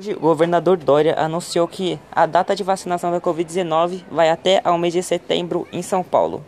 Hoje, o governador Dória anunciou que a data de vacinação da Covid-19 vai até ao mês de setembro em São Paulo.